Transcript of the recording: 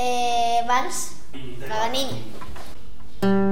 eh, Vans, Mm.